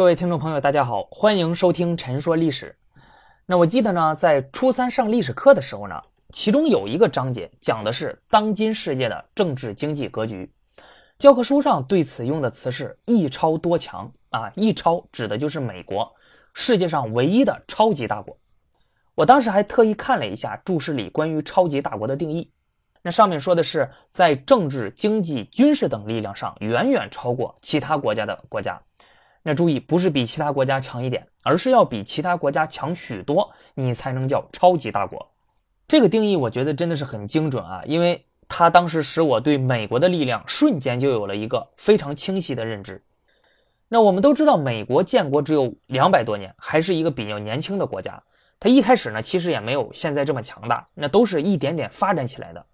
各位听众朋友，大家好，欢迎收听《陈说历史》。那我记得呢，在初三上历史课的时候呢，其中有一个章节讲的是当今世界的政治经济格局。教科书上对此用的词是“一超多强”啊，“一超”指的就是美国，世界上唯一的超级大国。我当时还特意看了一下注释里关于超级大国的定义，那上面说的是在政治、经济、军事等力量上远远超过其他国家的国家。那注意，不是比其他国家强一点，而是要比其他国家强许多，你才能叫超级大国。这个定义我觉得真的是很精准啊，因为。他当时使我对美国的力量瞬间就有了一个非常清晰的认知。那我们都知道，美国建国只有两百多年，还是一个比较年轻的国家。它一开始呢，其实也没有现在这么强大，那都是一点点发展起来的。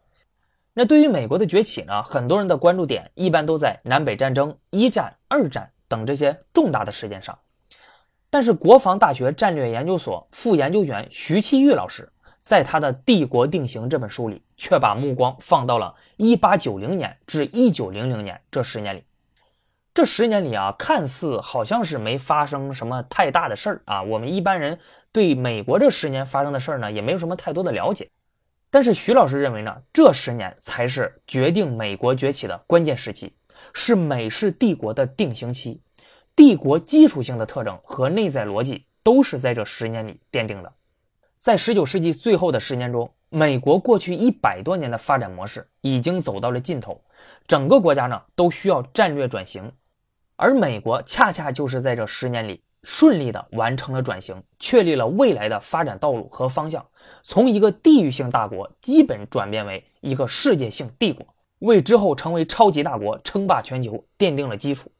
那对于美国的崛起呢，很多人的关注点一般都在南北战争、一战、二战等这些重大的事件上。但是，国防大学战略研究所副研究员徐其玉老师。在他的《帝国定型》这本书里，却把目光放到了1890年至1900年这十年里。这十年里啊，看似好像是没发生什么太大的事儿啊。我们一般人对美国这十年发生的事儿呢，也没有什么太多的了解。但是徐老师认为呢，这十年才是决定美国崛起的关键时期，是美式帝国的定型期。帝国基础性的特征和内在逻辑都是在这十年里奠定的。在十九世纪最后的十年中，美国过去一百多年的发展模式已经走到了尽头，整个国家呢都需要战略转型，而美国恰恰就是在这十年里顺利的完成了转型，确立了未来的发展道路和方向，从一个地域性大国基本转变为一个世界性帝国，为之后成为超级大国称霸全球奠定了基础。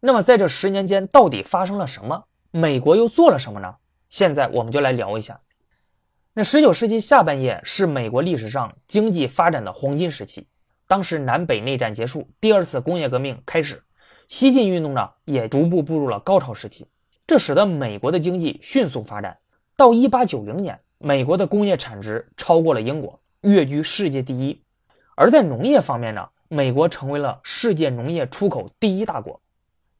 那么在这十年间到底发生了什么？美国又做了什么呢？现在我们就来聊一下。那十九世纪下半叶是美国历史上经济发展的黄金时期，当时南北内战结束，第二次工业革命开始，西进运动呢也逐步步入了高潮时期，这使得美国的经济迅速发展。到一八九零年，美国的工业产值超过了英国，跃居世界第一。而在农业方面呢，美国成为了世界农业出口第一大国。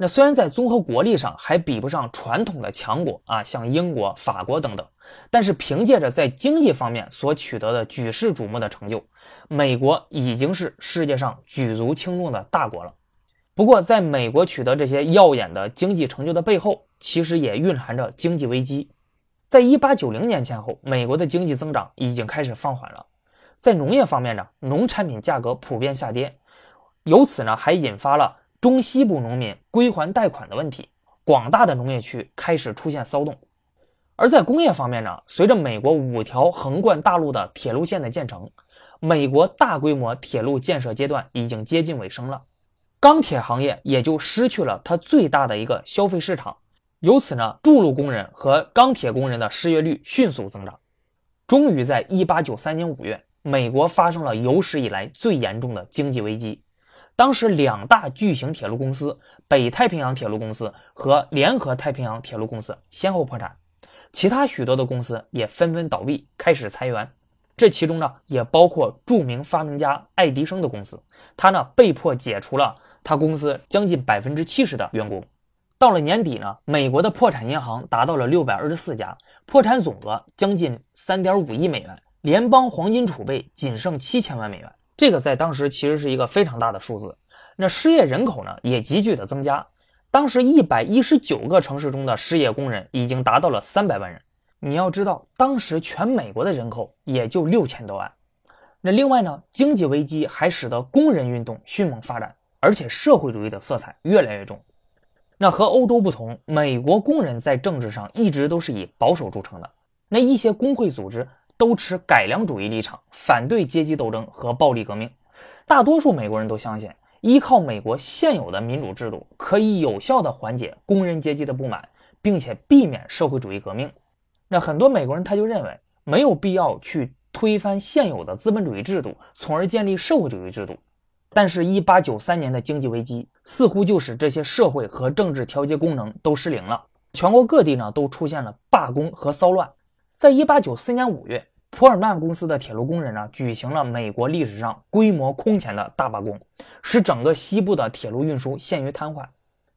那虽然在综合国力上还比不上传统的强国啊，像英国、法国等等，但是凭借着在经济方面所取得的举世瞩目的成就，美国已经是世界上举足轻重的大国了。不过，在美国取得这些耀眼的经济成就的背后，其实也蕴含着经济危机。在一八九零年前后，美国的经济增长已经开始放缓了。在农业方面呢，农产品价格普遍下跌，由此呢，还引发了。中西部农民归还贷款的问题，广大的农业区开始出现骚动。而在工业方面呢，随着美国五条横贯大陆的铁路线的建成，美国大规模铁路建设阶段已经接近尾声了，钢铁行业也就失去了它最大的一个消费市场。由此呢，筑路工人和钢铁工人的失业率迅速增长。终于在1893年5月，美国发生了有史以来最严重的经济危机。当时两大巨型铁路公司北太平洋铁路公司和联合太平洋铁路公司先后破产，其他许多的公司也纷纷倒闭，开始裁员。这其中呢，也包括著名发明家爱迪生的公司，他呢被迫解除了他公司将近百分之七十的员工。到了年底呢，美国的破产银行达到了六百二十四家，破产总额将近三点五亿美元，联邦黄金储备仅剩七千万美元。这个在当时其实是一个非常大的数字，那失业人口呢也急剧的增加。当时一百一十九个城市中的失业工人已经达到了三百万人。你要知道，当时全美国的人口也就六千多万。那另外呢，经济危机还使得工人运动迅猛发展，而且社会主义的色彩越来越重。那和欧洲不同，美国工人在政治上一直都是以保守著称的。那一些工会组织。都持改良主义立场，反对阶级斗争和暴力革命。大多数美国人都相信，依靠美国现有的民主制度，可以有效地缓解工人阶级的不满，并且避免社会主义革命。那很多美国人他就认为，没有必要去推翻现有的资本主义制度，从而建立社会主义制度。但是，1893年的经济危机似乎就使这些社会和政治调节功能都失灵了。全国各地呢都出现了罢工和骚乱。在1894年5月。普尔曼公司的铁路工人呢，举行了美国历史上规模空前的大罢工，使整个西部的铁路运输陷于瘫痪。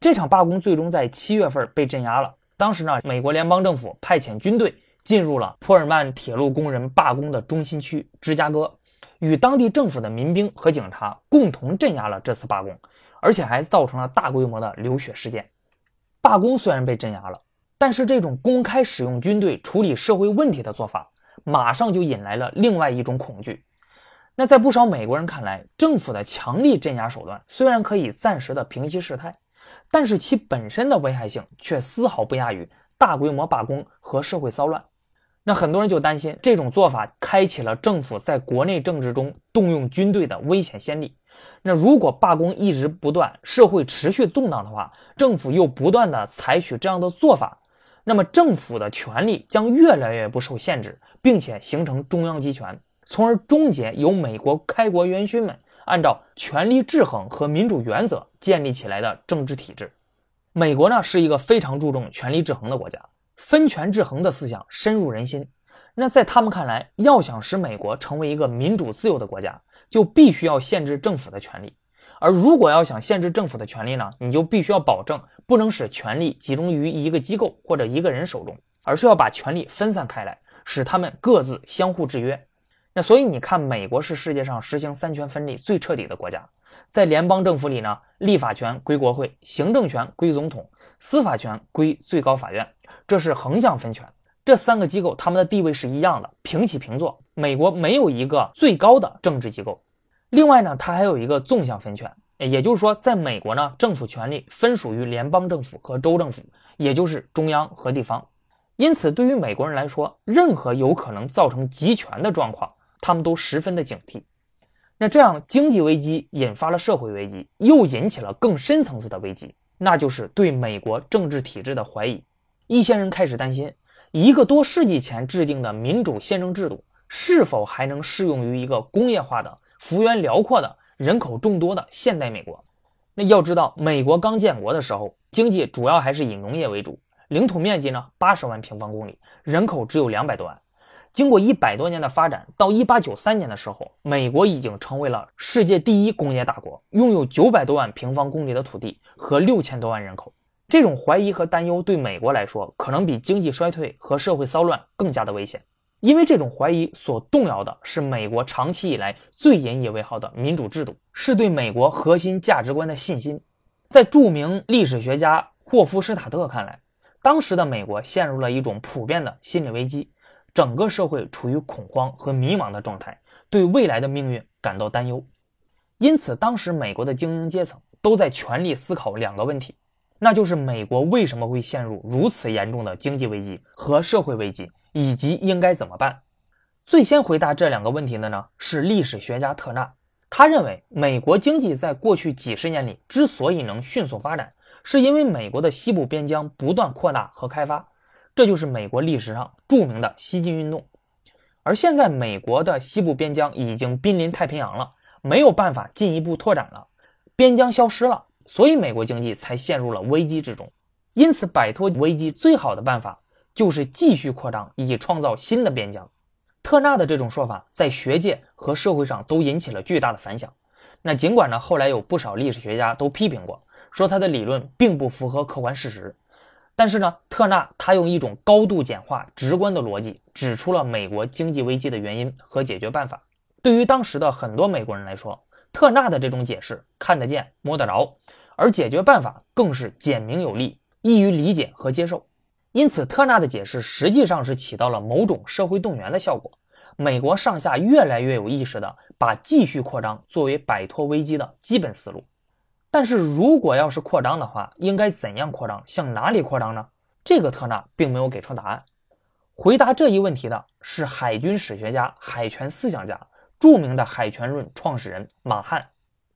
这场罢工最终在七月份被镇压了。当时呢，美国联邦政府派遣军队进入了普尔曼铁路工人罢工的中心区芝加哥，与当地政府的民兵和警察共同镇压了这次罢工，而且还造成了大规模的流血事件。罢工虽然被镇压了，但是这种公开使用军队处理社会问题的做法，马上就引来了另外一种恐惧。那在不少美国人看来，政府的强力镇压手段虽然可以暂时的平息事态，但是其本身的危害性却丝毫不亚于大规模罢工和社会骚乱。那很多人就担心这种做法开启了政府在国内政治中动用军队的危险先例。那如果罢工一直不断，社会持续动荡的话，政府又不断的采取这样的做法，那么政府的权力将越来越不受限制，并且形成中央集权，从而终结由美国开国元勋们按照权力制衡和民主原则建立起来的政治体制。美国呢是一个非常注重权力制衡的国家，分权制衡的思想深入人心。那在他们看来，要想使美国成为一个民主自由的国家，就必须要限制政府的权利。而如果要想限制政府的权利呢，你就必须要保证不能使权力集中于一个机构或者一个人手中，而是要把权力分散开来，使他们各自相互制约。那所以你看，美国是世界上实行三权分立最彻底的国家。在联邦政府里呢，立法权归国会，行政权归总统，司法权归最高法院，这是横向分权。这三个机构他们的地位是一样的，平起平坐。美国没有一个最高的政治机构。另外呢，它还有一个纵向分权，也就是说，在美国呢，政府权力分属于联邦政府和州政府，也就是中央和地方。因此，对于美国人来说，任何有可能造成集权的状况，他们都十分的警惕。那这样，经济危机引发了社会危机，又引起了更深层次的危机，那就是对美国政治体制的怀疑。一些人开始担心，一个多世纪前制定的民主宪政制度，是否还能适用于一个工业化的？幅员辽阔的人口众多的现代美国，那要知道，美国刚建国的时候，经济主要还是以农业为主，领土面积呢八十万平方公里，人口只有两百多万。经过一百多年的发展，到一八九三年的时候，美国已经成为了世界第一工业大国，拥有九百多万平方公里的土地和六千多万人口。这种怀疑和担忧对美国来说，可能比经济衰退和社会骚乱更加的危险。因为这种怀疑所动摇的是美国长期以来最引以为豪的民主制度，是对美国核心价值观的信心。在著名历史学家霍夫施塔特看来，当时的美国陷入了一种普遍的心理危机，整个社会处于恐慌和迷茫的状态，对未来的命运感到担忧。因此，当时美国的精英阶层都在全力思考两个问题，那就是美国为什么会陷入如此严重的经济危机和社会危机。以及应该怎么办？最先回答这两个问题的呢是历史学家特纳。他认为，美国经济在过去几十年里之所以能迅速发展，是因为美国的西部边疆不断扩大和开发，这就是美国历史上著名的西进运动。而现在，美国的西部边疆已经濒临太平洋了，没有办法进一步拓展了，边疆消失了，所以美国经济才陷入了危机之中。因此，摆脱危机最好的办法。就是继续扩张，以创造新的边疆。特纳的这种说法在学界和社会上都引起了巨大的反响。那尽管呢，后来有不少历史学家都批评过，说他的理论并不符合客观事实。但是呢，特纳他用一种高度简化、直观的逻辑，指出了美国经济危机的原因和解决办法。对于当时的很多美国人来说，特纳的这种解释看得见、摸得着，而解决办法更是简明有力，易于理解和接受。因此，特纳的解释实际上是起到了某种社会动员的效果。美国上下越来越有意识地把继续扩张作为摆脱危机的基本思路。但是如果要是扩张的话，应该怎样扩张？向哪里扩张呢？这个特纳并没有给出答案。回答这一问题的是海军史学家、海权思想家、著名的海权论创始人马汉。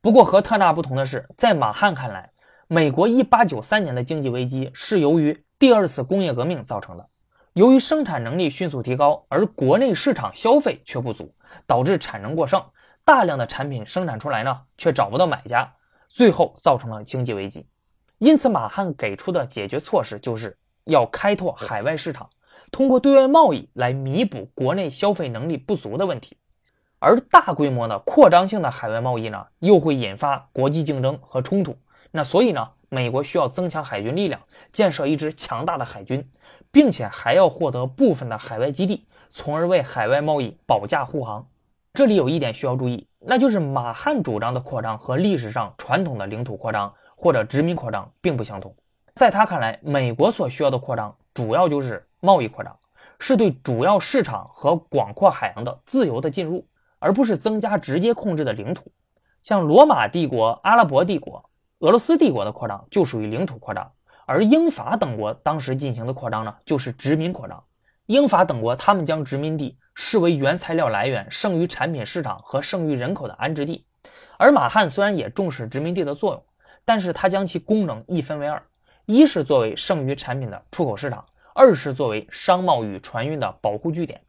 不过和特纳不同的是，在马汉看来，美国1893年的经济危机是由于第二次工业革命造成的，由于生产能力迅速提高，而国内市场消费却不足，导致产能过剩，大量的产品生产出来呢，却找不到买家，最后造成了经济危机。因此，马汉给出的解决措施就是要开拓海外市场，通过对外贸易来弥补国内消费能力不足的问题。而大规模的扩张性的海外贸易呢，又会引发国际竞争和冲突。那所以呢，美国需要增强海军力量，建设一支强大的海军，并且还要获得部分的海外基地，从而为海外贸易保驾护航。这里有一点需要注意，那就是马汉主张的扩张和历史上传统的领土扩张或者殖民扩张并不相同。在他看来，美国所需要的扩张主要就是贸易扩张，是对主要市场和广阔海洋的自由的进入，而不是增加直接控制的领土。像罗马帝国、阿拉伯帝国、俄罗斯帝国的扩张就属于领土扩张，而英法等国当时进行的扩张呢，就是殖民扩张。英法等国他们将殖民地视为原材料来源、剩余产品市场和剩余人口的安置地。而马汉虽然也重视殖民地的作用，但是他将其功能一分为二：一是作为剩余产品的出口市场，二是作为商贸与船运的保护据点。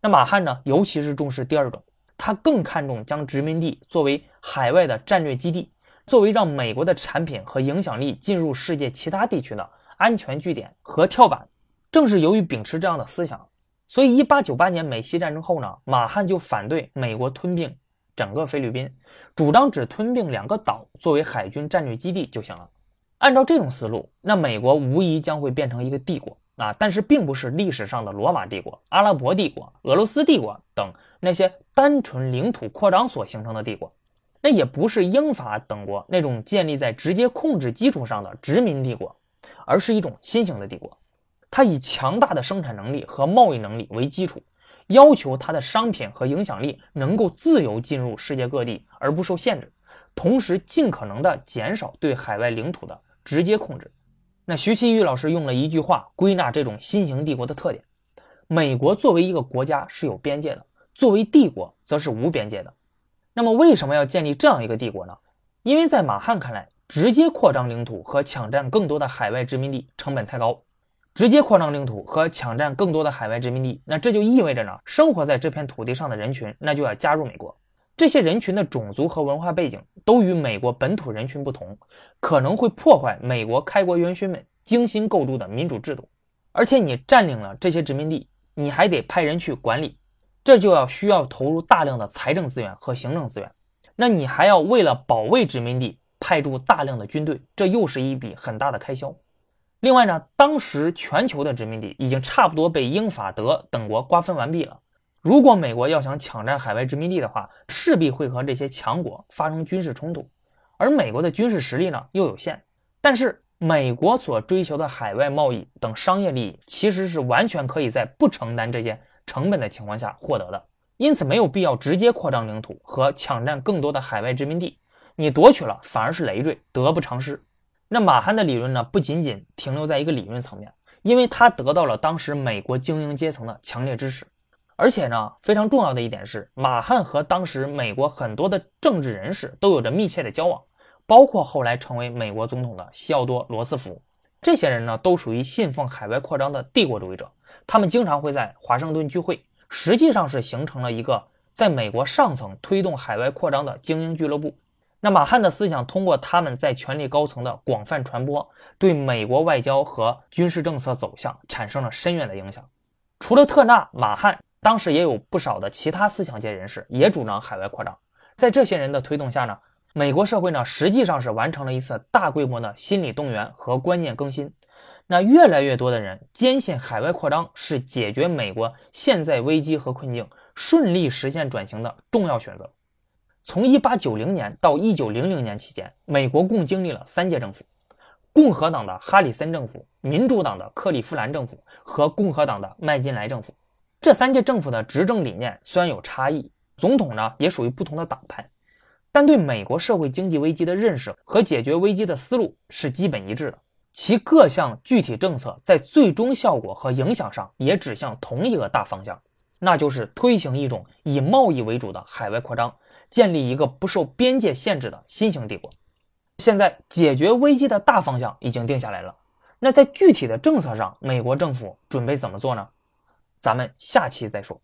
那马汉呢，尤其是重视第二种。他更看重将殖民地作为海外的战略基地，作为让美国的产品和影响力进入世界其他地区的安全据点和跳板。正是由于秉持这样的思想，所以1898年美西战争后呢，马汉就反对美国吞并整个菲律宾，主张只吞并两个岛作为海军战略基地就行了。按照这种思路，那美国无疑将会变成一个帝国。啊，但是并不是历史上的罗马帝国、阿拉伯帝国、俄罗斯帝国等那些单纯领土扩张所形成的帝国，那也不是英法等国那种建立在直接控制基础上的殖民帝国，而是一种新型的帝国。它以强大的生产能力和贸易能力为基础，要求它的商品和影响力能够自由进入世界各地而不受限制，同时尽可能的减少对海外领土的直接控制。那徐奇玉老师用了一句话归纳这种新型帝国的特点：美国作为一个国家是有边界的，作为帝国则是无边界的。那么为什么要建立这样一个帝国呢？因为在马汉看来，直接扩张领土和抢占更多的海外殖民地成本太高。直接扩张领土和抢占更多的海外殖民地，那这就意味着呢，生活在这片土地上的人群那就要加入美国。这些人群的种族和文化背景都与美国本土人群不同，可能会破坏美国开国元勋们精心构筑的民主制度。而且你占领了这些殖民地，你还得派人去管理，这就要需要投入大量的财政资源和行政资源。那你还要为了保卫殖民地派驻大量的军队，这又是一笔很大的开销。另外呢，当时全球的殖民地已经差不多被英法德等国瓜分完毕了。如果美国要想抢占海外殖民地的话，势必会和这些强国发生军事冲突，而美国的军事实力呢又有限。但是美国所追求的海外贸易等商业利益，其实是完全可以在不承担这些成本的情况下获得的，因此没有必要直接扩张领土和抢占更多的海外殖民地。你夺取了，反而是累赘，得不偿失。那马汉的理论呢，不仅仅停留在一个理论层面，因为他得到了当时美国精英阶层的强烈支持。而且呢，非常重要的一点是，马汉和当时美国很多的政治人士都有着密切的交往，包括后来成为美国总统的西奥多·罗斯福。这些人呢，都属于信奉海外扩张的帝国主义者，他们经常会在华盛顿聚会，实际上是形成了一个在美国上层推动海外扩张的精英俱乐部。那马汉的思想通过他们在权力高层的广泛传播，对美国外交和军事政策走向产生了深远的影响。除了特纳、马汉。当时也有不少的其他思想界人士也主张海外扩张，在这些人的推动下呢，美国社会呢实际上是完成了一次大规模的心理动员和观念更新。那越来越多的人坚信海外扩张是解决美国现在危机和困境、顺利实现转型的重要选择。从1890年到1900年期间，美国共经历了三届政府：共和党的哈里森政府、民主党的克利夫兰政府和共和党的麦金莱政府。这三届政府的执政理念虽然有差异，总统呢也属于不同的党派，但对美国社会经济危机的认识和解决危机的思路是基本一致的。其各项具体政策在最终效果和影响上也指向同一个大方向，那就是推行一种以贸易为主的海外扩张，建立一个不受边界限制的新型帝国。现在解决危机的大方向已经定下来了，那在具体的政策上，美国政府准备怎么做呢？咱们下期再说。